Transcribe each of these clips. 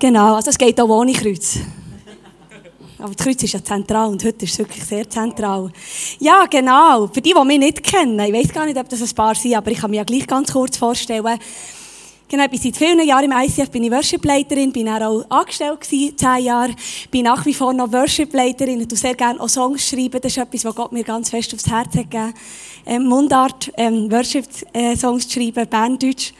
Genau, also es geht auch ohne Kreuz. Aber das Kreuz ist ja zentral und heute ist es wirklich sehr zentral. Ja, genau. Für die, die mich nicht kennen, ich weiß gar nicht, ob das ein paar sind, aber ich kann mir ja gleich ganz kurz vorstellen. Genau, ich bin seit vielen Jahren im ICF, bin ich Worship-Leiterin, bin auch angestellt gewesen, zehn Jahre, bin nach wie vor noch Worship-Leiterin und sehr gerne auch Songs schreiben. Das ist etwas, was Gott mir ganz fest aufs Herz hat gegeben. Ähm, Mundart, ähm, Worship-Songs zu schreiben, Banddeutsch.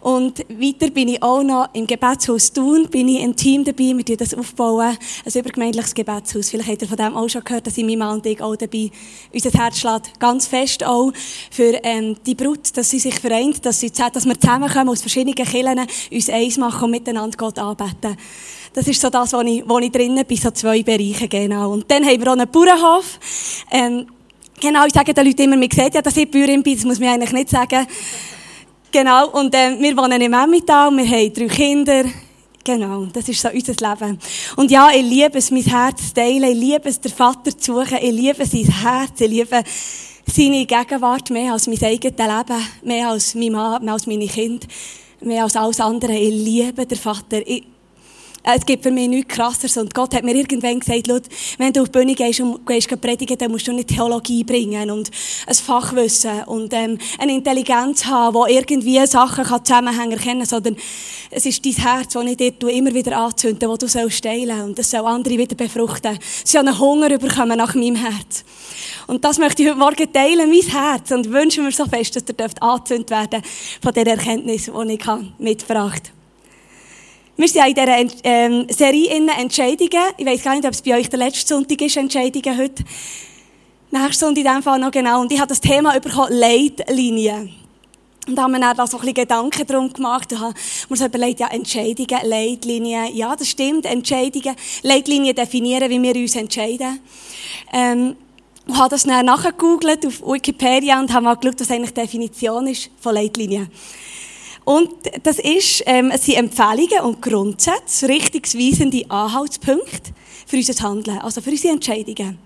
Und weiter bin ich auch noch im Gebetshaus Thun, bin ich im Team dabei, wir das aufbauen, ein übergemeindliches Gebetshaus. Vielleicht habt ihr von dem auch schon gehört, dass ich mein Mann und ich auch dabei, unser Herz schlägt ganz fest auch für ähm, die Brut, dass sie sich vereint, dass, sie, dass wir zusammenkommen aus verschiedenen Kirchen, uns eins machen und miteinander Gott anbeten. Das ist so das, wo ich, wo ich drinnen bin, so zwei Bereiche, genau. Und dann haben wir auch einen Bauernhof. Ähm, genau, ich sage den Leuten immer, man sieht ja, dass ich Bäuerin bin, das muss man eigentlich nicht sagen. Genau, und äh, wir wohnen im Emmental, wir haben drei Kinder. Genau, das ist so unser Leben. Und ja, ich liebe es, mein Herz zu teilen, ich liebe es, den Vater zu suchen, ich liebe sein Herz, ich liebe seine Gegenwart mehr als mein eigenes Leben, mehr als mein Mann, mehr als meine Kinder, mehr als alles andere. Ich liebe den Vater. Ich, es gibt für mich nichts krasseres. Und Gott hat mir irgendwann gesagt, wenn du auf die Bühne gehst und gehst predigen, dann musst du nicht Theologie bringen und ein Fachwissen und ähm, eine Intelligenz haben, die irgendwie Sachen kann erkennen kann, sondern es ist dein Herz, das ich dir immer wieder anzünde, das du sollst teilen und das soll andere wieder befruchten. Sie sollen einen Hunger bekommen nach meinem Herz. Und das möchte ich heute Morgen teilen, mein Herz, und wünsche mir so fest, dass ihr angezündet werden von der Erkenntnis, die ich mitgebracht habe. Wir sind in dieser ähm, Serie in Entscheidungen. Ich weiß gar nicht, ob es bei euch der letzte Sonntag ist, Entscheidungen heute. Nächste Sonntag in diesem Fall noch genau. Und ich habe das Thema bekommen, Leitlinien. Und da haben wir dann da so ein bisschen Gedanken darum gemacht. Da haben wir so überlegt, ja, Entscheidungen, Leitlinien. Ja, das stimmt, Entscheidungen. Leitlinien definieren, wie wir uns entscheiden. Ähm, ich habe das dann nachgegoogelt auf Wikipedia und habe mal geschaut, was eigentlich die Definition ist von Leitlinien. Und das ist, ähm, es sind Empfehlungen und Grundsätze, richtungsweisende Anhaltspunkte für unser Handeln, also für unsere Entscheidungen.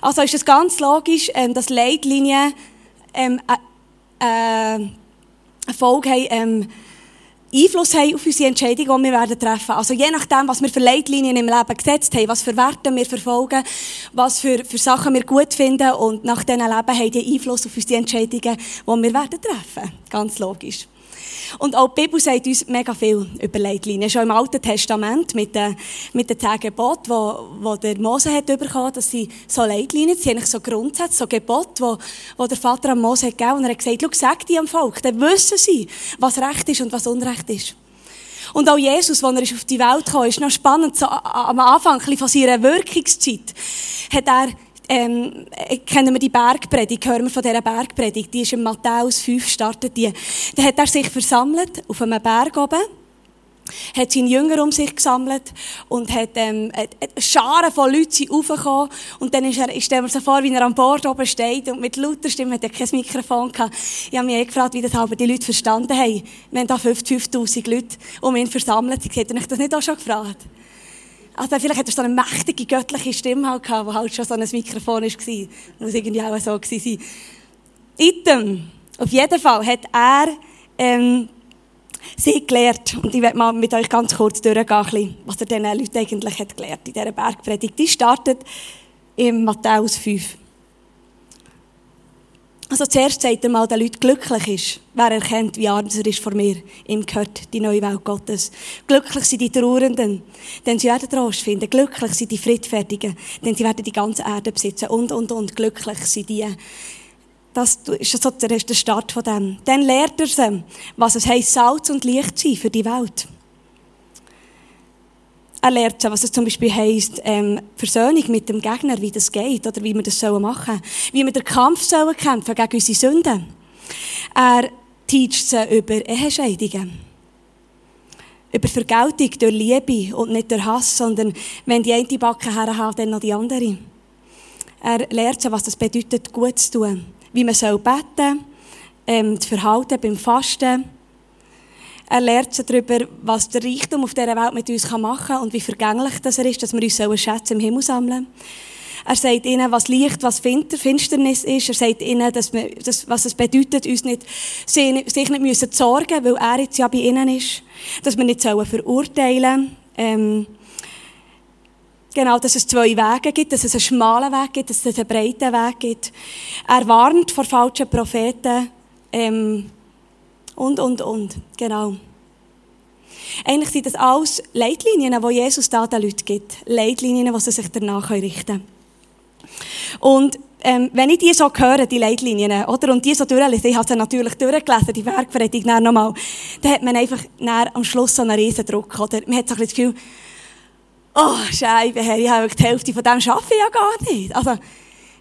Also ist es ganz logisch, ähm, dass Leitlinien ähm, äh, äh, haben, ähm, Einfluss haben auf unsere Entscheidungen, die wir werden treffen. Also je nachdem, was wir für Leitlinien im Leben gesetzt haben, was für Werte wir verfolgen, was für, für Sachen wir gut finden und nach diesen Leben haben die Einfluss auf unsere Entscheidungen, die wir werden treffen. Ganz logisch. Und auch die Bibel sagt uns mega viel über Leitlinien. Schon im Alten Testament mit den, mit den zehn Geboten, wo, wo der Mose hat bekommen, dass sie so Leitlinien, sie eigentlich so Grundsätze, so Gebote, wo, wo der Vater am Mose hat gegeben und er hat gesagt, schau, sag die am Volk, dann wissen sie, was Recht ist und was Unrecht ist. Und auch Jesus, als er auf die Welt kam, ist noch spannend, so am Anfang von seiner Wirkungszeit, hat er ähm, kennen wir die Bergpredigt, hören wir von dieser Bergpredigt, die ist in Matthäus 5 startet die. Da hat er sich versammelt auf einem Berg oben, hat seine Jünger um sich gesammelt und hat ähm, eine Scharen von Leuten sind raufgekommen. Und dann ist er, ich stelle mir so vor, wie er am Bord oben steht und mit lauter Stimme, hat er kein Mikrofon gehabt. Ich habe mich eh gefragt, wie das aber die Leute verstanden haben. Wir haben da 50'000 Leute um ihn versammelt. Ich hätte euch das nicht auch schon gefragt? Also vielleicht hat er so eine mächtige göttliche Stimme halt gehabt, wo halt schon so ein Mikrofon war. Muss irgendwie auch so gewesen sein. Item. Auf jeden Fall hat er, ähm, sie gelehrt. Und ich werde mal mit euch ganz kurz durchgehen, was er diesen Leuten eigentlich hat gelehrt in dieser Bergpredigt. Die startet im Matthäus 5. Also zuerst sagt er mal den Leuten, glücklich ist, wer erkennt, wie arm er ist vor mir. Ihm gehört die neue Welt Gottes. Glücklich sind die Trauernden, denn sie werden Trost finden. Glücklich sind die Friedfertigen, denn sie werden die ganze Erde besitzen. Und, und, und. Glücklich sind die. Das ist so der Start von dem. Dann lehrt er sie, was es heisst, Salz und Licht zu sein für die Welt. Er lernt, was es zum Beispiel heisst, ähm, Versöhnung mit dem Gegner, wie das geht, oder wie wir das machen sollen Wie wir den Kampf sollen kämpfen gegen unsere Sünden. Er teacht sie über Ehescheidungen. Über Vergeltung durch Liebe und nicht durch Hass, sondern wenn die eine Backe herhaut, dann noch die andere. Er lehrt sie, was das bedeutet, gut zu tun. Wie man soll beten, ähm, das Verhalten beim Fasten, er lernt sie darüber, was der Reichtum auf dieser Welt mit uns machen kann und wie vergänglich das er ist, dass wir uns Schätze im Himmel sammeln Er sagt ihnen, was Licht, was Finsternis ist. Er sagt ihnen, dass wir, dass, was es bedeutet, uns nicht, sich nicht müssen sorgen weil er jetzt ja bei ihnen ist. Dass wir nicht verurteilen sollen. Ähm, genau, dass es zwei Wege gibt, dass es einen schmalen Weg gibt, dass es einen breiten Weg gibt. Er warnt vor falschen Propheten. Ähm, und, und, und. Genau. Eigentlich sind das alles Leitlinien, die Jesus da den Leuten gibt. Leitlinien, die sie sich danach richten können. Und ähm, wenn ich die so höre, die Leitlinien, oder, und die so durchlese, ich habe sie natürlich durchgelesen, die Werkpredigt dann nochmal, dann hat man einfach am Schluss so einen riesen Druck, oder? Man hat so ein das Gefühl, oh, Scheibe, Herr, ich habe die Hälfte von dem schaffe ich ja gar nicht. Also,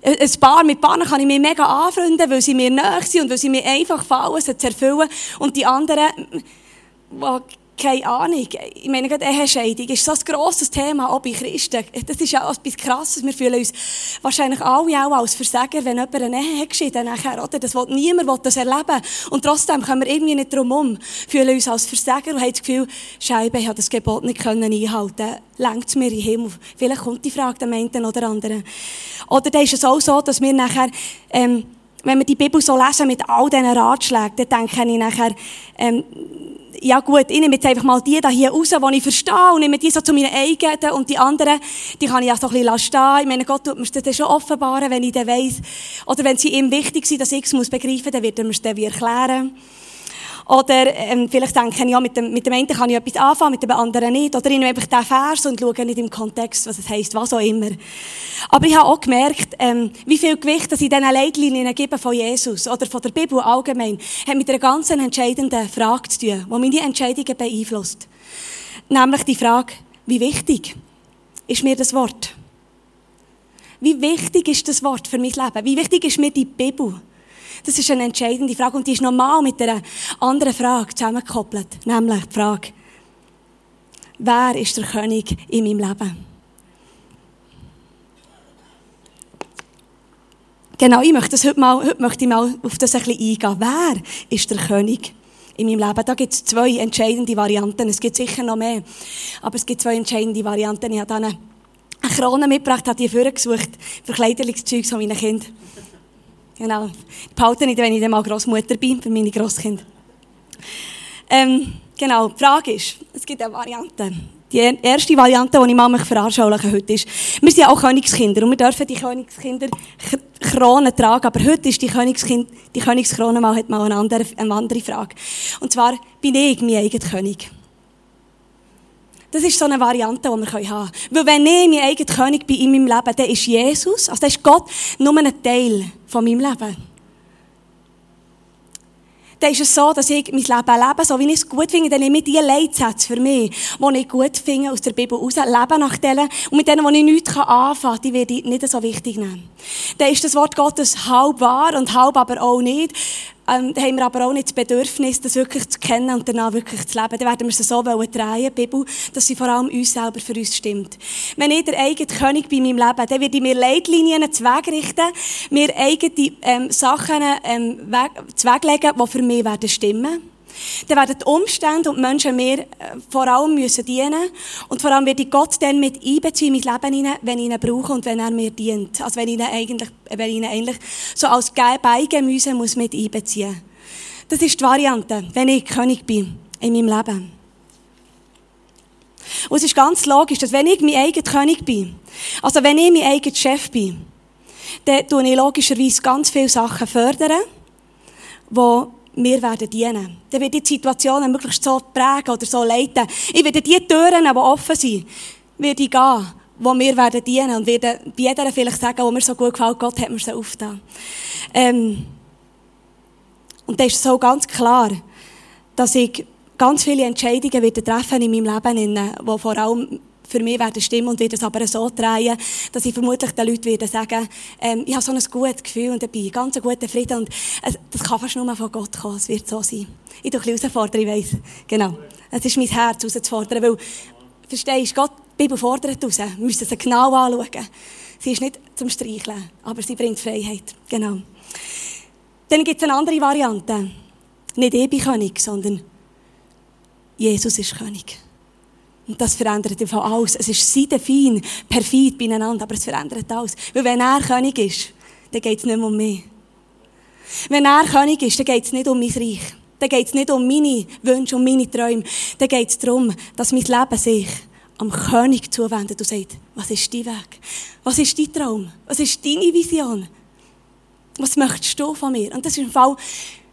ein Paar, mit Paaren kann ich mich mega anfreunden, weil sie mir nahe sind und weil sie mir einfach fallen, sie zu erfüllen. Und die anderen, keine Ahnung. Ich meine, gerade Ehescheidung ist so ein grosses Thema, auch bei Christen. Das ist ja etwas Krasses. Wir fühlen uns wahrscheinlich alle auch als Versager, wenn jemand eine Ehe geschieden nachher, oder? Das will, niemand will das erleben. Und trotzdem können wir irgendwie nicht drum herum. Fühlen uns als Versager und haben das Gefühl, Scheibe, ich habe das Gebot nicht können einhalten. Längt es mir in den Himmel? Vielleicht kommt die Frage dem einen oder anderen. Oder dann ist es auch so, dass wir nachher, ähm, wenn wir die Bibel so lesen mit all diesen Ratschlägen, dann denke ich nachher, ähm, ja gut, ich nehme jetzt einfach mal die da hier raus, die ich verstehe, und nehme die so zu meinen eigenen, und die anderen, die kann ich auch so ein bisschen stehen. Ich meine, Gott tut mir das schon offenbaren, wenn ich dann weiss, oder wenn sie ihm wichtig sind, dass ich es begreifen muss, dann wird er mir das dann wie erklären. Oder ähm, vielleicht denke ich, ja, mit dem, mit dem einen kann ich etwas anfangen, mit dem anderen nicht. Oder ich nehme einfach den Vers und schaue nicht im Kontext, was es heisst, was auch immer. Aber ich habe auch gemerkt, ähm, wie viel Gewicht dass ich diesen Leitlinien gebe von Jesus oder von der Bibel allgemein, hat mit einer ganz entscheidenden Frage zu tun, die meine Entscheidungen beeinflusst. Nämlich die Frage, wie wichtig ist mir das Wort? Wie wichtig ist das Wort für mein Leben? Wie wichtig ist mir die Bibel? Das ist eine entscheidende Frage und die ist normal mit einer anderen Frage zusammengekoppelt. Nämlich die Frage, wer ist der König in meinem Leben? Genau, ich möchte, das heute, mal, heute möchte ich mal auf das ein bisschen eingehen. Wer ist der König in meinem Leben? Da gibt es zwei entscheidende Varianten. Es gibt sicher noch mehr. Aber es gibt zwei entscheidende Varianten. Ich habe dann eine Krone mitgebracht, habe die vorgesucht für Kleiderungszeug von meinen Kindern. Genau. Behalte ich, wenn ich dann mal Großmutter bin, für meine Grosskinder. Ähm, genau. Die Frage ist, es gibt eine Variante. Die erste Variante, die ich mal mich veranschaulichen heute ist, wir sind ja auch Königskinder und wir dürfen die Königskinder Krone tragen, aber heute ist die, Königskind, die Königskrone mal, hat mal eine andere, eine andere Frage. Und zwar, bin ich mein eigener König? Das ist so eine Variante, die wir haben können. Weil wenn ich mein eigener König bin in meinem Leben, dann ist Jesus, also dann ist Gott nur ein Teil von meinem Leben. Dann ist es so, dass ich mein Leben lebe, so wie ich es gut finde, dann nehme ich die Leitsätze für mich, die ich gut finde aus der Bibel raus, lebe nach denen, und mit denen, die ich nichts anfangen kann, die werde ich nicht so wichtig nehmen. Dann ist das Wort Gottes halb wahr und halb aber auch nicht. Ähm, haben wir aber auch nicht das Bedürfnis, das wirklich zu kennen und danach wirklich zu leben. Dann werden wir es so wollen drehen, Bibel, dass sie vor allem uns selber für uns stimmt. Wenn ich der eigene König bei meinem Leben, dann werde ich mir Leitlinien zu Weg richten, mir eigene ähm, Sachen ähm, zu Weg legen, die für mich werden stimmen dann werden die Umstände und die Menschen mir äh, vor allem müssen dienen und vor allem werde ich Gott dann mit einbeziehen in mein Leben hinein, wenn ich ihn brauche und wenn er mir dient. Also wenn ich ihn eigentlich, wenn ich ihn eigentlich so als Beigemüse muss mit einbeziehen. Das ist die Variante, wenn ich König bin in meinem Leben. Und es ist ganz logisch, dass wenn ich mein eigener König bin, also wenn ich mein eigener Chef bin, dann tue ich logischerweise ganz viele Sachen fördern, die wir werden dienen. Dann wird die Situationen möglichst so prägen oder so leiten. Ich werde die Türen, die offen sind, werde ich gehen, wo wir werden dienen und werde bei jeder vielleicht sagen, wo mir so gut gefällt, Gott hat mir so aufgetan. Ähm, und das ist so ganz klar, dass ich ganz viele Entscheidungen werde treffen in meinem Leben, die vor allem für mich werden stimmen und werde es aber so drehen, dass ich vermutlich den Leuten werde sagen, ähm, ich habe so ein gutes Gefühl und dabei, ganz einen guten Frieden und äh, das kann fast nur von Gott kommen, es wird so sein. Ich tue ein bisschen herausfordern, ich weiss. Genau. Es ist mein Herz herauszufordern, weil, verstehst du, Gott, die Bibel fordert raus, wir müssen sie genau anschauen. Sie ist nicht zum Streicheln, aber sie bringt Freiheit. Genau. Dann gibt es eine andere Variante. Nicht ich bin König, sondern Jesus ist König. Und das verändert einfach alles. Es ist seide fein, perfid beieinander, aber es verändert alles. Weil wenn er König ist, dann geht es nicht mehr um mich. Wenn er König ist, dann geht es nicht um mein Reich. Dann geht es nicht um meine Wünsche, um meine Träume. Dann geht es darum, dass mein Leben sich am König zuwendet und sagt, was ist dein Weg? Was ist dein Traum? Was ist deine Vision? Was möchtest du von mir? Und das ist im Fall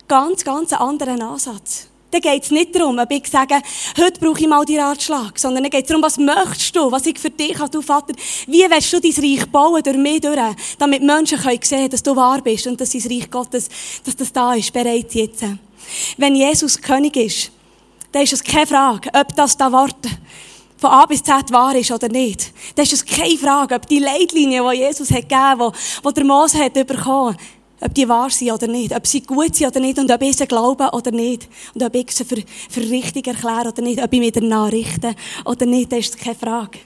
ganz, ganz ein anderer Ansatz. Dann geht es nicht darum, ob ich sage, heute brauche ich mal die Ratschlag, sondern dann geht es darum, was möchtest du, was ich für dich habe, du Vater, wie willst du dein Reich bauen, durch mich durch, damit Menschen können sehen, dass du wahr bist und dass dein Reich Gottes, dass das da ist, bereits jetzt. Wenn Jesus König ist, dann ist es keine Frage, ob das da Wort von A bis Z wahr ist oder nicht. Dann ist es keine Frage, ob die Leitlinien, die Jesus hat gegeben, die, die der Mose hat bekommen, ob die wahr sind oder nicht, ob sie gut sind oder nicht und ob ich sie glaube oder nicht und ob ich sie für, für richtig erkläre oder nicht, ob ich mich danach richte oder nicht, das ist keine Frage.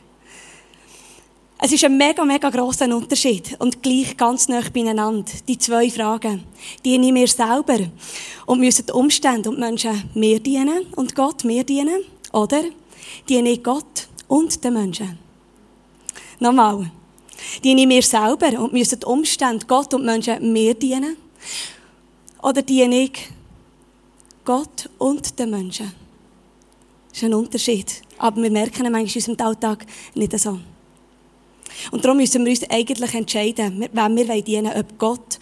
Es ist ein mega, mega grosser Unterschied und gleich ganz nah beieinander. Die zwei Fragen. Diene ich mir selber und müssen die Umstände und die Menschen mir dienen und Gott mir dienen? Oder diene ich Gott und den Menschen? Nochmal. Diene ich mir selber und müssen die Umstände, Gott und Menschen mir dienen? Oder diene ich Gott und den Menschen? Das ist ein Unterschied. Aber wir merken ihn manchmal in unserem Alltag nicht so. Und darum müssen wir uns eigentlich entscheiden, wem wir dienen ob Gott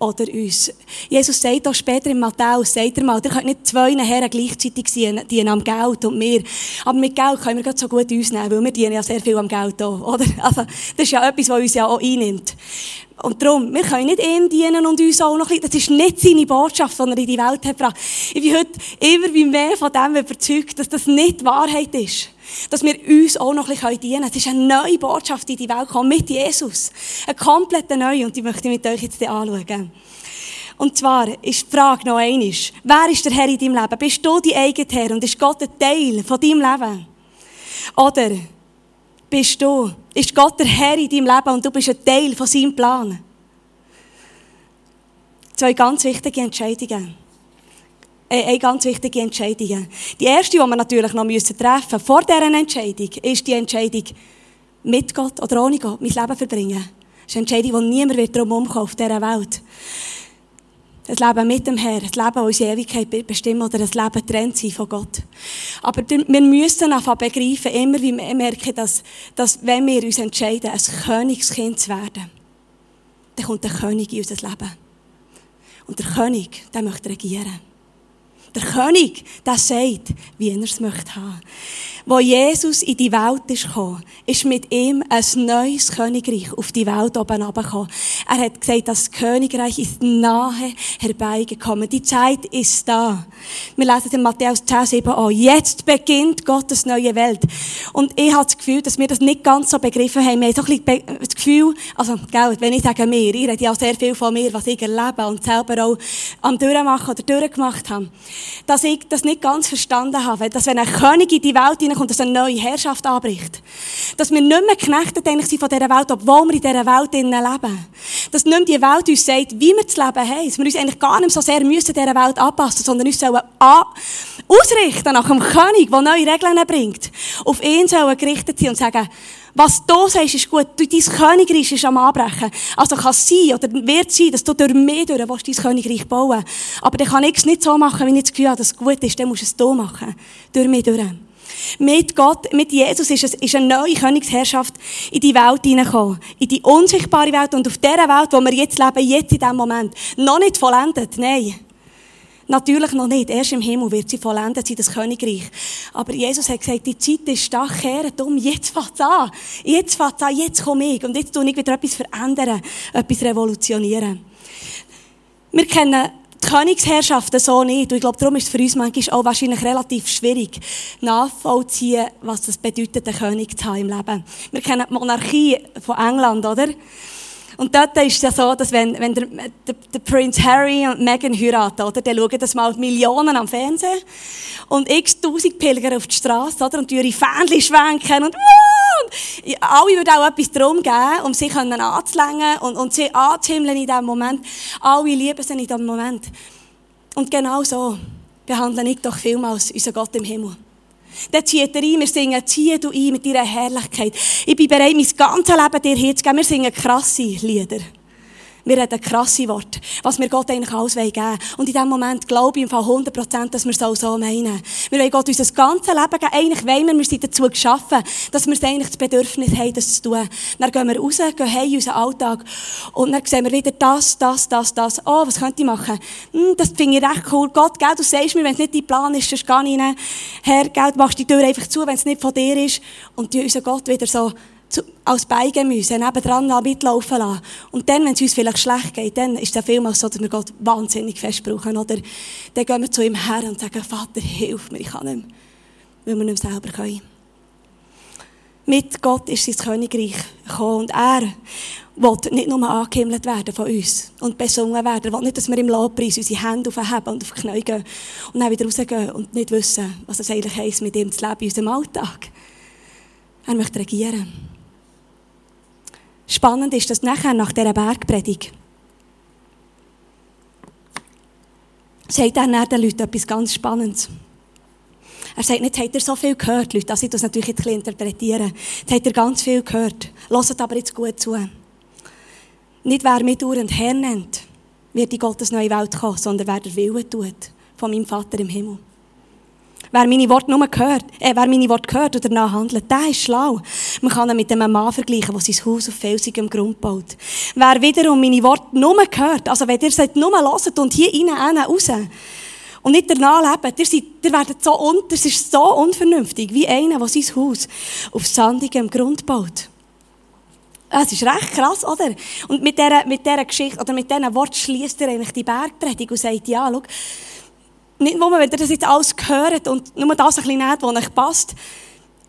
oder uns. Jesus sagt auch später in Matthäus, sagt er mal, ihr könnt nicht zwei Herren gleichzeitig dienen, am Geld und mir. Aber mit Geld können wir gerade so gut uns nehmen, weil wir dienen ja sehr viel am Geld auch, oder? Also, das ist ja etwas, was uns ja auch einnimmt. Und darum, wir können nicht ihm dienen und uns auch noch ein bisschen, das ist nicht seine Botschaft, die er in die Welt hat gebracht. Ich bin heute immer mehr von dem überzeugt, dass das nicht Wahrheit ist. Dass wir uns auch noch ein bisschen dienen können. Es ist eine neue Botschaft in die Welt gekommen, mit Jesus. Eine komplett neue, und die möchte ich mit euch jetzt anschauen. Und zwar ist die Frage noch einmal, wer ist der Herr in deinem Leben? Bist du dein eigener Herr und ist Gott ein Teil von deinem Leben? Oder bist du, ist Gott der Herr in deinem Leben und du bist ein Teil von seinem Plan? Zwei ganz wichtige Entscheidungen. Eine ganz wichtige Entscheidung. Die erste, die wir natürlich noch treffen müssen, vor dieser Entscheidung, ist die Entscheidung, mit Gott oder ohne Gott mein Leben verbringen. Das ist eine Entscheidung, die niemand wird darum umkommen auf dieser Welt. Das Leben mit dem Herrn, das Leben, das unsere Ewigkeit bestimmen oder das Leben trennt sein von Gott. Aber wir müssen einfach begreifen, immer wie wir merken, dass, dass wenn wir uns entscheiden, ein Königskind zu werden, dann kommt der König in unser Leben. Und der König, der möchte regieren. Der König, der sagt, wie er es möchte haben. Wo Jesus in die Welt ist gekommen, ist mit ihm ein neues Königreich auf die Welt oben herabgekommen. Er hat gesagt, das Königreich ist nahe herbeigekommen. Die Zeit ist da. Wir lesen in Matthäus 10, 7 an. Jetzt beginnt Gottes neue Welt. Und ich habe das Gefühl, dass wir das nicht ganz so begriffen haben. Wir haben so ein bisschen das Gefühl, also, gell, wenn ich sage mir, ich rede ja sehr viel von mir, was ich erlebe und selber auch am Durchmachen oder durchgemacht habe dass ich das nicht ganz verstanden habe, dass wenn ein König in die Welt hineinkommt, dass eine neue Herrschaft anbricht. Dass wir nicht mehr geknechtet eigentlich sind von dieser Welt, obwohl wir in dieser Welt leben. Dass nicht die Welt uns sagt, wie wir das Leben haben. Dass wir uns eigentlich gar nicht so sehr müssen dieser Welt anpassen, sondern uns sollen ausrichten nach einem König, der neue Regeln bringt. Auf ihn sollen gerichtet sein und sagen, was du sagst, ist gut. Du, dein Königreich ist am Anbrechen. Also kann es sein, oder wird sein, dass du durch mich durch willst, dein Königreich bauen Aber dann kann ich es nicht so machen, wenn ich das Gefühl habe, dass es gut ist. Dann musst du es so machen. Durch mich durch. Mit Gott, mit Jesus ist, es, ist eine neue Königsherrschaft in die Welt hineingekommen. In die unsichtbare Welt und auf dieser Welt, wo wir jetzt leben, jetzt in diesem Moment. Noch nicht vollendet, nein. Natürlich noch nicht. Erst im Himmel wird sie vollendet sein, das Königreich. Aber Jesus hat gesagt, die Zeit ist stark kehrt um. Jetzt fängt an. Jetzt fängt an. Jetzt komme ich. Und jetzt tue ich wieder etwas verändern. Etwas revolutionieren. Wir kennen Königsherrschaften so nicht. Und ich glaube, darum ist es für uns manchmal auch wahrscheinlich relativ schwierig, nachvollziehen, was das bedeutet, einen König zu haben im Leben. Wir kennen die Monarchie von England, oder? Und dort ist es ja so, dass wenn, wenn der, der, der Prinz Harry und Meghan heiraten, oder, dann schauen das mal Millionen am Fernsehen. Und x tausend Pilger auf die Straße, oder, und ihre Fähnchen schwenken und, und alle würden auch etwas darum geben, um sie anzulängen und, und sie anzuhimmeln in diesem Moment. Alle lieben sie in diesem Moment. Und genau so behandeln ich doch vielmals unseren Gott im Himmel. Dann zieht er ein, wir singen, zieh du ein mit deiner Herrlichkeit. Ich bin bereit, mein ganzes Leben dir herzugeben. Wir singen krasse Lieder. Wir reden krasse Worte, was wir Gott eigentlich alles geben wollen. Und in diesem Moment glaube ich im Fall 100%, dass wir es auch so meinen. Wir wollen Gott unser ganzes Leben geben. Eigentlich wollen wir, wir sind dazu geschaffen, dass wir eigentlich das Bedürfnis haben, das zu tun. Dann gehen wir raus, gehen heim in unseren Alltag. Und dann sehen wir wieder das, das, das, das. Oh, was könnte ich machen? Hm, das finde ich recht cool. Gott, gell, du sagst mir, wenn es nicht dein Plan ist, dann gehe ich rein. Herr, gell, machst die Tür einfach zu, wenn es nicht von dir ist. Und die unseren Gott wieder so zu, als Beigemüse nebendran mitlaufen lassen. Und dann, wenn es uns vielleicht schlecht geht, dann ist es vielmals so, dass wir Gott wahnsinnig fest brauchen. Oder dann gehen wir zu ihm her und sagen, Vater, hilf mir, ich kann nicht mehr. Weil wir nicht mehr selber können. Mit Gott ist sein Königreich gekommen und er will nicht nur angehimmelt werden von uns und besungen werden. Er will nicht, dass wir im Lobpreis unsere Hände aufheben und auf die Knie gehen und dann wieder rausgehen und nicht wissen, was es eigentlich heisst, mit ihm zu leben in unserem Alltag. Er möchte regieren. Spannend ist, dass nachher, nach dieser Bergpredigt, sagt er dann den Leuten etwas ganz Spannendes. Er sagt nicht, habt ihr so viel gehört, Leute, dass ich das natürlich jetzt ein interpretiere. Jetzt habt ihr ganz viel gehört. Hört aber jetzt gut zu. Nicht wer mich durch und Herr nennt, wird in Gottes neue Welt kommen, sondern wer der Wille tut von meinem Vater im Himmel. Wer meine Worte nur hört, äh, wer meine Worte hört oder danach handelt, der ist schlau. Man kann ihn mit einem Mann vergleichen, der sein Haus auf felsigem Grund baut. Wer wiederum meine Worte nur hört, also wenn ihr es nur hört und hier rein, raus, und nicht danach lebt, ihr, seid, ihr werdet so un, das ist so unvernünftig, wie einer, der sein Haus auf sandigem Grund baut. Es ist recht krass, oder? Und mit dieser, mit dieser Geschichte, oder mit diesen Worten schließt er eigentlich die Bergpredigt und sagt, ja, schau, nicht nur, wenn ihr das jetzt alles hört und nur das ein bisschen nehmt, was euch passt.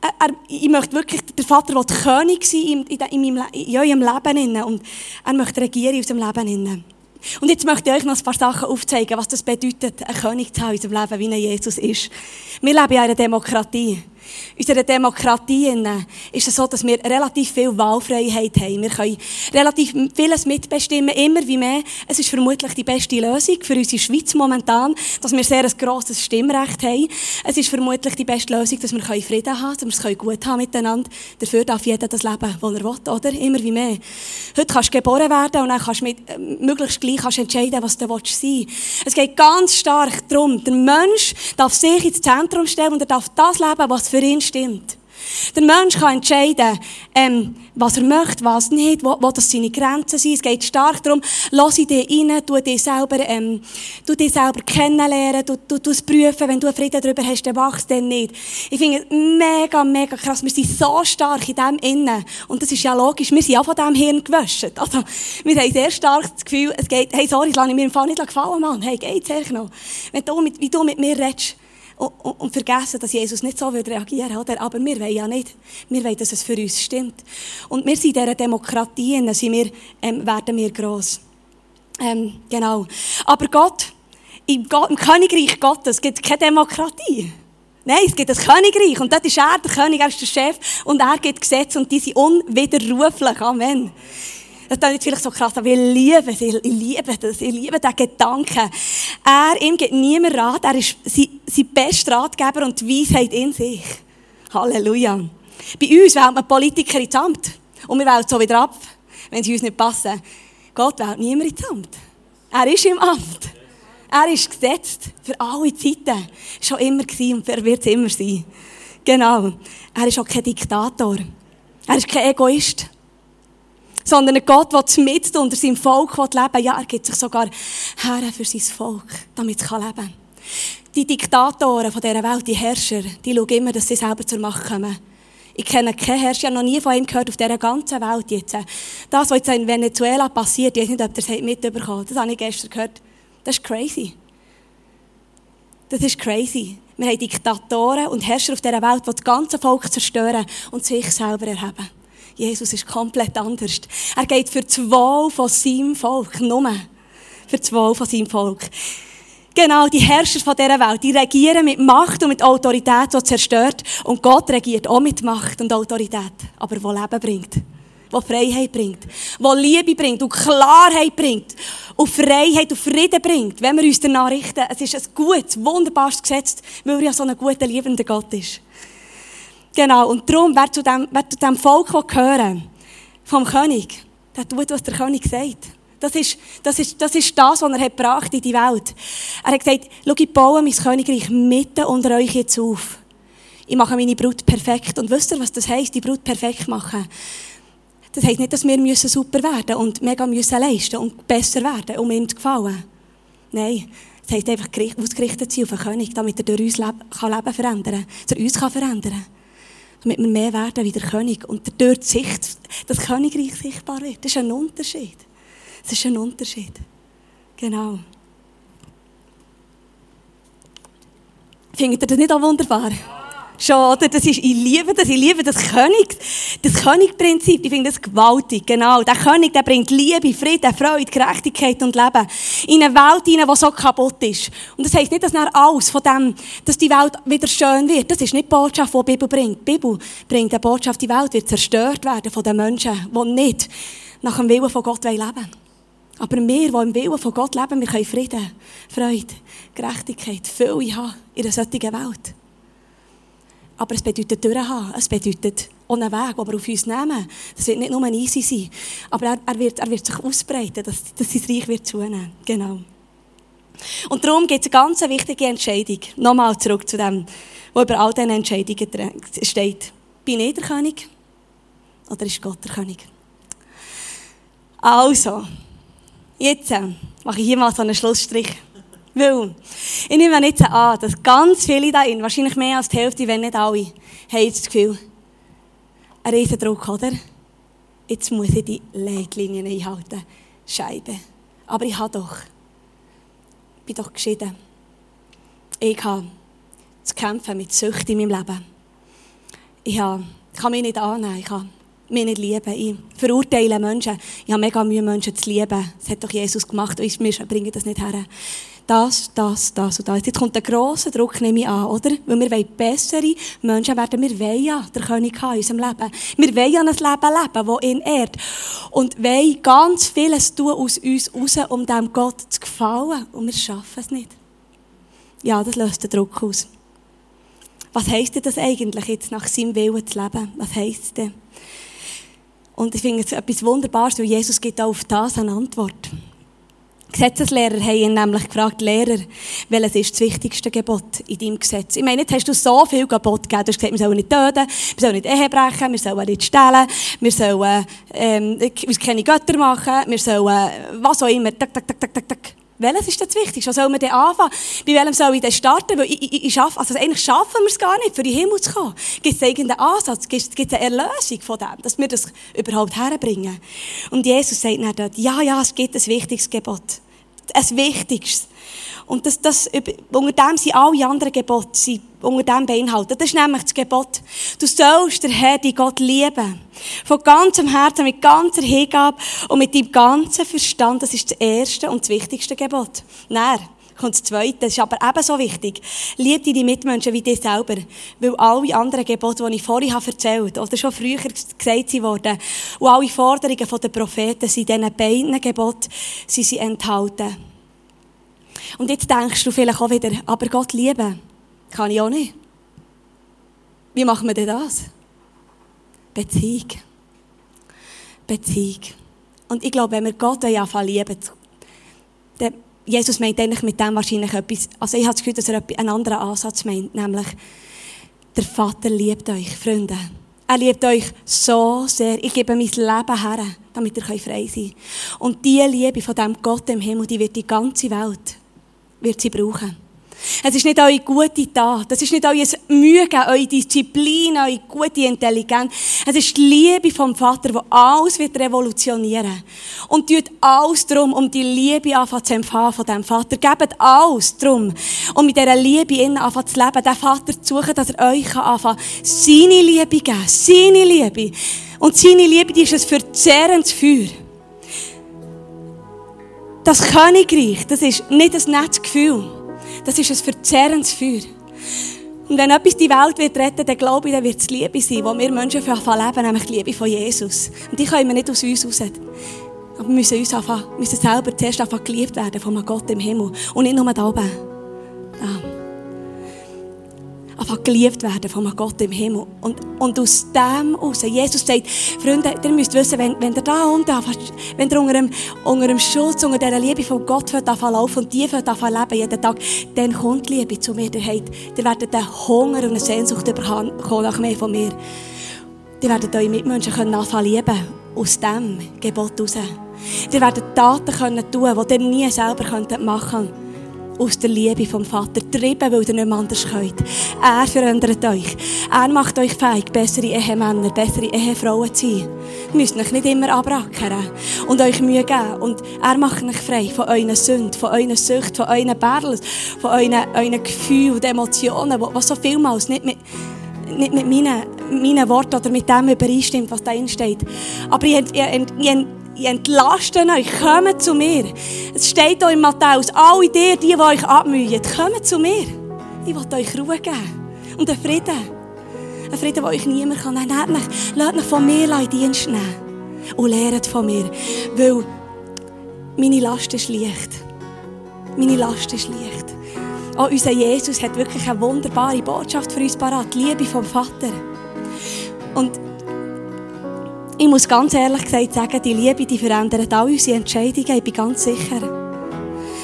Er, ich möchte wirklich, der Vater will König sein in, in, in, in eurem Leben. Und er möchte regieren in unserem Leben. Und jetzt möchte ich euch noch ein paar Sachen aufzeigen, was das bedeutet, ein König zu haben in unserem Leben, wie ein Jesus ist. Wir leben in einer Demokratie. In unserer Demokratie ist es so, dass wir relativ viel Wahlfreiheit haben. Wir können relativ vieles mitbestimmen, immer wie mehr. Es ist vermutlich die beste Lösung für unsere Schweiz momentan, dass wir sehr ein grosses Stimmrecht haben. Es ist vermutlich die beste Lösung, dass wir Frieden haben können, dass wir es gut haben miteinander. Dafür darf jeder das leben, was er will, oder? Immer wie mehr. Heute kannst du geboren werden und dann kannst du mit, äh, möglichst gleich kannst entscheiden, was du sein willst. Es geht ganz stark darum, der Mensch darf sich ins Zentrum stellen und er darf das leben, was für ihn stimmt. Der Mensch kann entscheiden, ähm, was er möchte, was nicht, wo, wo das seine Grenzen sind. Es geht stark darum, lass dich rein, du dich selber, ähm, du dich selber kennenlernen, du, du, du es prüfen, wenn du Frieden darüber hast, dann wachst du nicht. Ich finde es mega, mega krass. Wir sind so stark in dem Innen. Und das ist ja logisch, wir sind auch von diesem Hirn gewaschen. Also, wir haben sehr stark das Gefühl, es geht, hey, sorry, das lasse ich mir im Fall nicht gefallen, Mann. Hey, geht's ehrlich noch? Wenn du mit, wie du mit mir redest, und, vergessen, dass Jesus nicht so reagieren würde. Aber wir wollen ja nicht. Wir wollen, dass es für uns stimmt. Und wir sind in dieser Demokratie, sind wir, ähm, werden wir gross. Ähm, genau. Aber Gott, im, Gott, im Königreich Gottes gibt es keine Demokratie. Nein, es gibt ein Königreich und dort ist er der König, er ist der Chef und er gibt Gesetze und die sind unwiderruflich. Amen. Das ist jetzt vielleicht so krass, aber ich liebe es, ich liebe das, ich liebe diesen Gedanken. Er, ihm gibt niemand Rat, er ist sein, sein bester Ratgeber und die Weisheit in sich. Halleluja. Bei uns wählt man Politiker ins Amt und wir wählen so wieder ab, wenn sie uns nicht passen. Gott wählt niemand ins Amt. Er ist im Amt. Er ist gesetzt für alle Zeiten. Schon immer gewesen und er wird es immer sein. Genau. Er ist auch kein Diktator. Er ist kein Egoist sondern ein Gott, der mit unter seinem Volk leben will. Ja, er gibt sich sogar her für sein Volk, damit es leben kann. Die Diktatoren von dieser Welt, die Herrscher, die schauen immer, dass sie selber zur Macht kommen. Ich kenne keinen Herrscher, ich habe noch nie von ihm gehört auf dieser ganzen Welt jetzt. Das, was jetzt in Venezuela passiert, ich weiß nicht, ob ihr es mitbekommen Das habe ich gestern gehört. Das ist crazy. Das ist crazy. Wir haben Diktatoren und Herrscher auf dieser Welt, die das ganze Volk zerstören und sich selber erheben. Jesus ist komplett anders. Er geht für das Wohl von seinem Volk. Nur für das Wohl von seinem Volk. Genau, die Herrscher von dieser Welt, die regieren mit Macht und mit Autorität, die zerstört. Und Gott regiert auch mit Macht und Autorität, aber wo Leben bringt. die Freiheit bringt, die Liebe bringt und Klarheit bringt und Freiheit und Frieden bringt, wenn wir uns danach richten. Es ist ein gutes, wunderbares Gesetz, weil er ja so ein guter, liebender Gott ist. Genau, und darum, wer zu dem, wer zu dem Volk gehören vom König, der tut, was der König sagt. Das ist, das ist, das ist das, was er hat gebracht in die Welt. Er hat gesagt, schau, ich baue mein Königreich mitten unter euch jetzt auf. Ich mache meine Brut perfekt. Und wisst ihr, was das heisst, die Brut perfekt machen? Das heisst nicht, dass wir müssen super werden und mega müssen leisten und besser werden, um ihm zu gefallen. Nein. Das heisst einfach, ausgerichtet sein auf den König, damit er durch uns Leben, kann Leben verändern kann. Uns kann verändern kann. Damit wir mehr werden wie der König. Und die Sicht, das Königreich sichtbar wird. Das ist ein Unterschied. Das ist ein Unterschied. Genau. Findet ihr das nicht auch wunderbar? Schon, oder? Das ist, ich liebe das, ich liebe das König, das Königprinzip. Ich finde das gewaltig, genau. Der König, der bringt Liebe, Frieden, Freude, Gerechtigkeit und Leben in eine Welt hinein, die so kaputt ist. Und das heisst nicht, dass nach alles von dem, dass die Welt wieder schön wird. Das ist nicht die Botschaft, die die Bibel bringt. Die Bibel bringt eine Botschaft, die Welt wird zerstört werden von den Menschen, die nicht nach dem Willen von Gott leben wollen. Aber wir, die im Willen von Gott leben, wir können Frieden, Freude, Gerechtigkeit, Fülle haben in einer solchen Welt. Aber es bedeutet durchhaben. Es bedeutet einen Weg, den wir auf uns nehmen. Das wird nicht nur ein easy sein. Aber er, er, wird, er wird sich ausbreiten, dass, dass sein Reich wird zunehmen. Genau. Und darum gibt es eine ganz wichtige Entscheidung. Nochmal zurück zu dem, was über all diesen Entscheidungen steht. Bin ich der König? Oder ist Gott der König? Also, jetzt äh, mache ich hier mal so einen Schlussstrich. Weil, ich nehme jetzt an, dass ganz viele da in, wahrscheinlich mehr als die Hälfte, wenn nicht alle, haben das Gefühl, ein Riesendruck, oder? Jetzt muss ich die Leitlinien einhalten. Scheibe. Aber ich habe doch, bin doch geschieden. Ich habe zu kämpfen mit Sucht in meinem Leben. Ich, habe, ich kann mich nicht annehmen. Ich kann mich nicht lieben. Ich verurteile Menschen. Ich habe mega Mühe, Menschen zu lieben. Das hat doch Jesus gemacht. Und wir bringen das nicht her das, das, das und das. Jetzt kommt der grosse Druck, nehme ich an, oder? Weil wir wollen bessere Menschen werden. Wir wollen ja den König haben in unserem Leben. Wir wollen ja ein Leben leben, das ihn ehrt. Und wollen ganz vieles tun aus uns raus, um dem Gott zu gefallen. Und wir schaffen es nicht. Ja, das löst den Druck aus. Was heisst denn das eigentlich, jetzt nach seinem Willen zu leben? Was heisst es denn? Und ich finde es etwas Wunderbares, weil Jesus gibt auch auf das eine Antwort. Gesetzeslehrer haben ihn nämlich gefragt, Lehrer, welches ist das wichtigste Gebot in deinem Gesetz? Ich meine, jetzt hast du so viel Gebot gegeben. Du hast gesagt, wir sollen nicht töten, wir sollen nicht Ehe brechen, wir sollen nicht stehlen, wir sollen ähm, wir keine Götter machen, wir sollen was auch immer. Tak, tak, tak, tak, tak, tak. Welches ist das Wichtigste? Was soll man denn anfangen? Bei welchem soll ich denn starten? Weil ich, ich, ich schaffe, also eigentlich schaffen wir es gar nicht, für den Himmel zu kommen. Gibt es irgendeinen Ansatz? Gibt es eine Erlösung von dem, dass wir das überhaupt herbringen? Und Jesus sagt dann dort, ja, ja, es gibt ein wichtiges Gebot. Ein wichtigstes. Und das, das, unter dem sind alle anderen Gebote, sind unter dem beinhaltet. Das ist nämlich das Gebot. Du sollst den Herr, die Gott lieben. Von ganzem Herzen, mit ganzer Hingabe und mit deinem ganzen Verstand. Das ist das erste und das wichtigste Gebot. Dann kommt das zweite, das ist aber ebenso wichtig. Lieb deine Mitmenschen wie dich selber. Weil alle anderen Gebote, die ich vorhin erzählt habe, oder schon früher gesagt wurden, und alle Forderungen der Propheten sind in diesen beiden Geboten sind sie enthalten. Und jetzt denkst du vielleicht auch wieder, aber Gott lieben, kann ich auch nicht. Wie machen wir denn das? Beziehung. Beziehung. Und ich glaube, wenn wir Gott anfangen lieben, dann, Jesus meint eigentlich mit dem wahrscheinlich etwas, also ich habe das Gefühl, dass er einen anderen Ansatz meint, nämlich, der Vater liebt euch, Freunde. Er liebt euch so sehr. Ich gebe mein Leben her, damit ihr frei sein könnt. Und diese Liebe von dem Gott im Himmel, die wird die ganze Welt wird sie brauchen. Es ist nicht eure gute Tat, es ist nicht euer Mühe, eure Disziplin, eure gute Intelligenz. Es ist die Liebe vom Vater, die alles wird revolutionieren. Und tut alles darum, um die Liebe anfangen zu empfangen von diesem Vater. Gebt alles darum, um mit dieser Liebe innen anfangen zu leben, den Vater zu suchen, dass er euch anfangen seine Liebe geben, seine Liebe. Und seine Liebe, die ist ein verzehrendes Feuer. Das Königreich, das ist nicht ein nettes Gefühl. Das ist ein verzerrendes Feuer. Und wenn etwas die Welt wird retten, dann glaube ich, dann wird es Liebe sein, die wir Menschen für leben, nämlich die Liebe von Jesus. Und die können wir nicht aus uns raus. Aber wir müssen uns anfangen, müssen selber zuerst anfangen geliebt werden von einem Gott im Himmel. Und nicht nur da oben. Da einfach geliebt werden von Gott im Himmel. Und, und aus dem heraus, Jesus sagt, Freunde, ihr müsst wissen, wenn, wenn ihr da unten, wenn ihr unter dem, unter dem Schutz, unter dieser Liebe von Gott laufen und die anfangen leben jeden Tag, dann kommt die Liebe zu mir. Ihr, habt, ihr werdet einen Hunger und eine Sehnsucht bekommen nach mehr von mir. Ihr werdet eure Mitmenschen können anfangen lieben. Aus dem Gebot heraus. Ihr werdet Taten können tun, die ihr nie selber machen könnt aus der Liebe vom Vater, treiben, weil ihr nicht mehr anders könnt. Er verändert euch. Er macht euch fähig, bessere Ehemänner, bessere Ehefrauen zu sein. Ihr müsst euch nicht immer abrackern und euch Mühe geben. Und er macht euch frei von euren Sünden, von euren Süchten, von euren Battles, von euren, euren Gefühlen und Emotionen, was so vielmals nicht mit, nicht mit meinen, meinen Worten oder mit dem übereinstimmt, was da steht. Aber ihr, ihr, ihr, ich entlaste euch, kommt zu mir. Es steht hier in Matthäus, alle die, die, die euch abmühen, kommt zu mir. Ich will euch Ruhe geben. Und einen Frieden. Einen Frieden, den euch niemand kann nehmen kann. Lasst mich von mir in Dienst nehmen. Und lehrt von mir. Weil meine Last ist leicht. Meine Last ist leicht. Auch unser Jesus hat wirklich eine wunderbare Botschaft für uns parat. Liebe vom Vater. Und ich muss ganz ehrlich gesagt sagen, die Liebe, die verändert all unsere Entscheidungen, ich bin ganz sicher.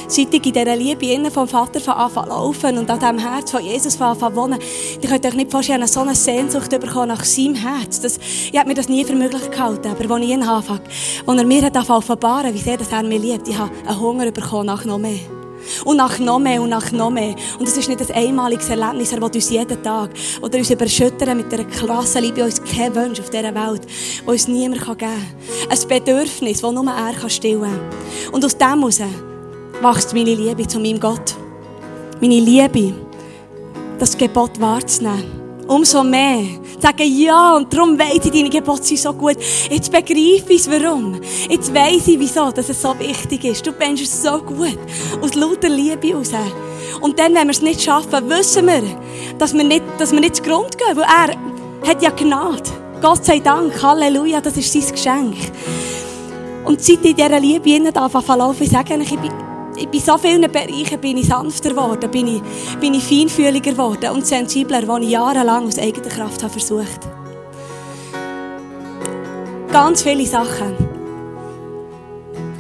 Seit ich in dieser Liebe vom Vater von Anfang laufen und an diesem Herz von Jesus von Anfang wohnen, ich könnt euch nicht vorstellen, so eine Sehnsucht bekommen nach seinem Herz. Das, ich habe mir das nie für möglich gehalten, aber als ich ihn anfange, als er mir hat offenbaren wie sehr er mich liebt, ich habe einen Hunger bekommen nach noch mehr. Und nach noch mehr und nach noch mehr. Und es ist nicht ein einmaliges Erlebnis, er will uns jeden Tag oder uns überschüttern mit einer krassen Liebe, uns kein Wunsch auf dieser Welt, die uns niemand geben kann. Ein Bedürfnis, das nur er stillen kann. Und aus dem heraus wächst meine Liebe zu meinem Gott. Meine Liebe, das Gebot wahrzunehmen. Umso mehr sagen, ja, und darum weiss ich, deine Gebote sind so gut. Jetzt begreife ich es, warum. Jetzt weiss ich, wieso, dass es so wichtig ist. Du bist es so gut. Aus lauter Liebe raus. Und dann, wenn wir es nicht schaffen, wissen wir, dass wir nicht, dass wir nicht zu Grund gehen, weil er hat ja Gnade. Gott sei Dank, Halleluja, das ist sein Geschenk. Und seit ich dieser Liebe innen laufen, ich sage ich bin in so vielen Bereichen bin ich sanfter geworden, bin ich, bin ich feinfühliger geworden und sensibler, als ich jahrelang aus eigener Kraft habe versucht. Ganz viele Sachen.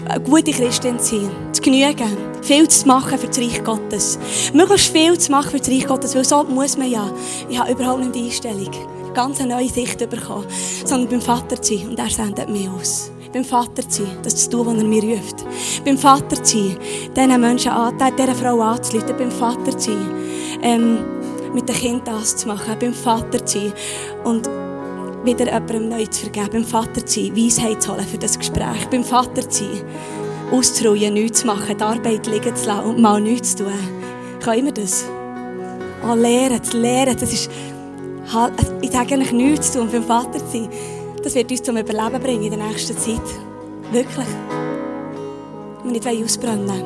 Eine gute Christin zu sein, zu genügen, viel zu machen für das Reich Gottes. Möglichst viel zu machen für das Reich Gottes, weil so muss man ja. Ich habe überhaupt nicht die Einstellung, ganz eine neue Sicht bekommen, sondern beim Vater zu sein und er sendet mich aus beim Vater zu sein, das zu tun, was er mir ruft. Beim Vater zu sein, diesen Menschen an, dieser Frau anzuleiten, beim Vater zu sein, ähm, mit dem Kind das zu machen, beim Vater zu sein und wieder jemandem neu zu vergeben, beim Vater zu sein, Weisheit zu holen für das Gespräch, beim Vater zu sein, auszuruhen, nichts zu machen, die Arbeit liegen zu lassen und mal nichts zu tun. Können wir das? Oh, lehren, zu lehren, das ist, ich sage eigentlich nichts zu tun, beim Vater zu sein. Das wird uns zum Überleben bringen in der nächsten Zeit. Wirklich. Wir nicht ausbrennen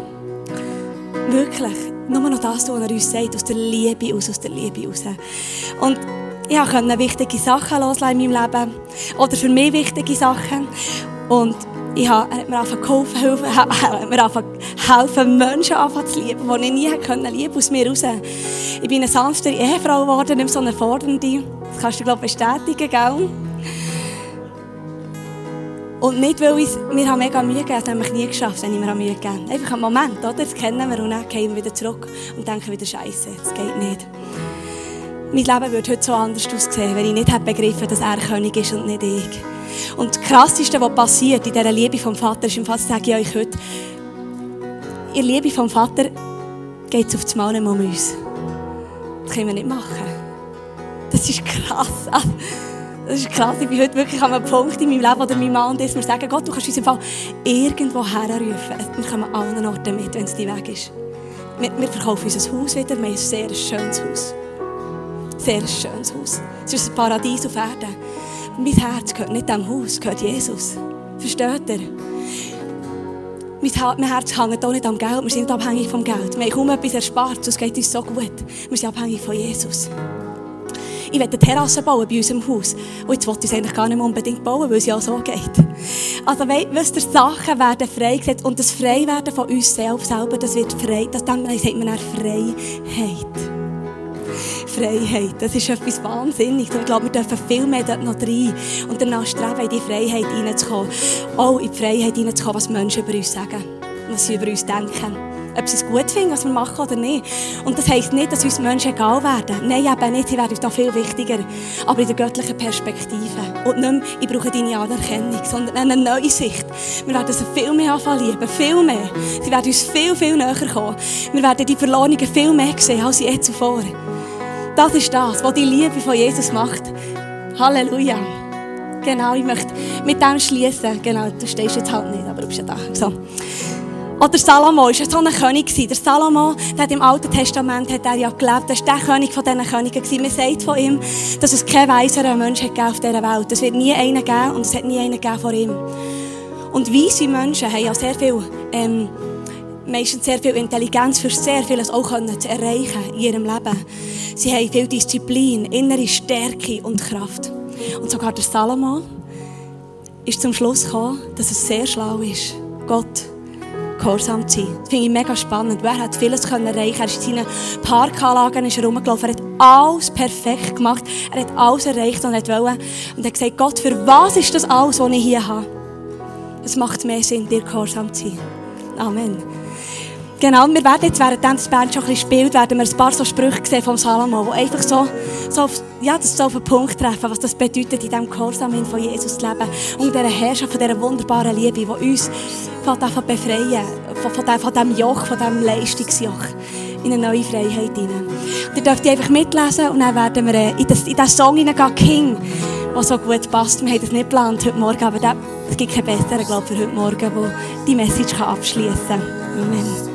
Wirklich. Nur noch das was er uns sagt, aus der Liebe aus, aus der Liebe raus. Und ich konnte wichtige Sachen loslassen in meinem Leben. Oder für mich wichtige Sachen. Und ich habe, er hat mir einfach geholfen, helfen, hat mir einfach helfen, Menschen anfangen zu lieben, die ich nie lieben konnte, aus mir raus. Ich bin eine sanftere Ehefrau geworden, nicht so eine fordernde. Das kannst du, glaube ich, bestätigen, gell? Und nicht, weil ich, wir haben mega Mühe gegeben, das haben wir nie geschafft, wenn ich mir Mühe gegeben Einfach einen Moment, oder? Das kennen wir und dann gehen wir wieder zurück und denken wieder, Scheiße, das geht nicht. Mein Leben würde heute so anders aussehen, wenn ich nicht hätte begriffen dass er König ist und nicht ich. Und das Krasseste, was passiert in dieser Liebe vom Vater, ist im Fall, sage ich euch heute, in der Liebe vom Vater geht es auf das Mal nicht um uns. Das können wir nicht machen. Das ist krass. Das ist krass. Ich bin heute wirklich an einem Punkt in meinem Leben, oder mein Mann und ich, wir sagen, Gott, du kannst uns im Fall irgendwo herrufen. Wir kommen an allen Orten mit, wenn es dein Weg ist. Wir, wir verkaufen unser Haus wieder. Wir haben ein sehr schönes Haus. Sehr schönes Haus. Es ist ein Paradies auf Erden. Mein Herz gehört nicht dem Haus, gehört Jesus. Versteht ihr? mein Herz hängt auch nicht am Geld. Wir sind nicht abhängig vom Geld. Wir haben kaum etwas erspart. Es geht uns so gut. Wir sind abhängig von Jesus. Ich will eine Terrasse bauen bei unserem Haus. Und jetzt wollte ich es eigentlich gar nicht mehr unbedingt bauen, weil es ja so geht. Also, wisst ihr, Sachen werden freigesetzt. Und das Freiwerden von uns selbst selber, das wird frei. Das sagt man dann Freiheit. Freiheit. Das ist etwas Wahnsinniges. Ich glaube, wir dürfen viel mehr dort noch rein. Und danach streben, in die Freiheit hineinzukommen. Auch in die Freiheit hineinzukommen, was Menschen über uns sagen. Was sie über uns denken ob sie es gut finden, was wir machen oder nicht. Und das heisst nicht, dass uns Menschen egal werden. Nein, eben nicht. Sie werden uns da viel wichtiger. Aber in der göttlichen Perspektive. Und nicht mehr, ich brauche deine Anerkennung, sondern eine neue Sicht. Wir werden sie viel mehr anfangen lieben. Viel mehr. Sie werden uns viel, viel näher kommen. Wir werden die Verlohnungen viel mehr sehen als je zuvor. Das ist das, was die Liebe von Jesus macht. Halleluja. Genau, ich möchte mit dem schließen. Genau, du stehst jetzt halt nicht, aber du bist ja da. So. Oder Salomo war so ein König. Der Salomo, der hat im Alten Testament hat er ja gelebt. Das war der König von diesen Königen. Man sagt von ihm, dass es keinen weiseren Menschen auf dieser Welt Es wird nie einen geben und es hat nie einen gegeben vor ihm. Und weise Menschen haben ja sehr viel, ähm, meistens sehr viel Intelligenz für sehr vieles auch können zu erreichen in ihrem Leben. Sie haben viel Disziplin, innere Stärke und Kraft. Und sogar der Salomo ist zum Schluss gekommen, dass es sehr schlau ist, Gott gehorsam zu sein. Das finde ich mega spannend. Wer hat vieles erreichen Er ist in seinen Parkanlagen ist er. Er hat alles perfekt gemacht. Er hat alles erreicht und hat wollen. Und er hat gesagt, Gott, für was ist das alles, was ich hier habe? Es macht mehr Sinn, dir gehorsam zu sein. Amen. Genau, wir werden jetzt, während das Band schon ein bisschen spielt, werden wir ein paar so Sprüche sehen vom Salomo, die einfach so, so, auf, ja, das so auf den Punkt treffen, was das bedeutet, in diesem Gehorsam von Jesus zu leben. Und dieser Herrschaft, von dieser wunderbaren Liebe, die uns von davon befreien, von, von, von diesem Joch, von diesem Leistungsjoch in eine neue Freiheit hinein. Ihr dürft einfach mitlesen und dann werden wir äh, in, das, in diesen Song hineingehen, King, der so gut passt. Wir haben das nicht geplant heute Morgen, aber es gibt keinen besseren, glaube ich, für heute Morgen, der die Message abschließen kann. Amen.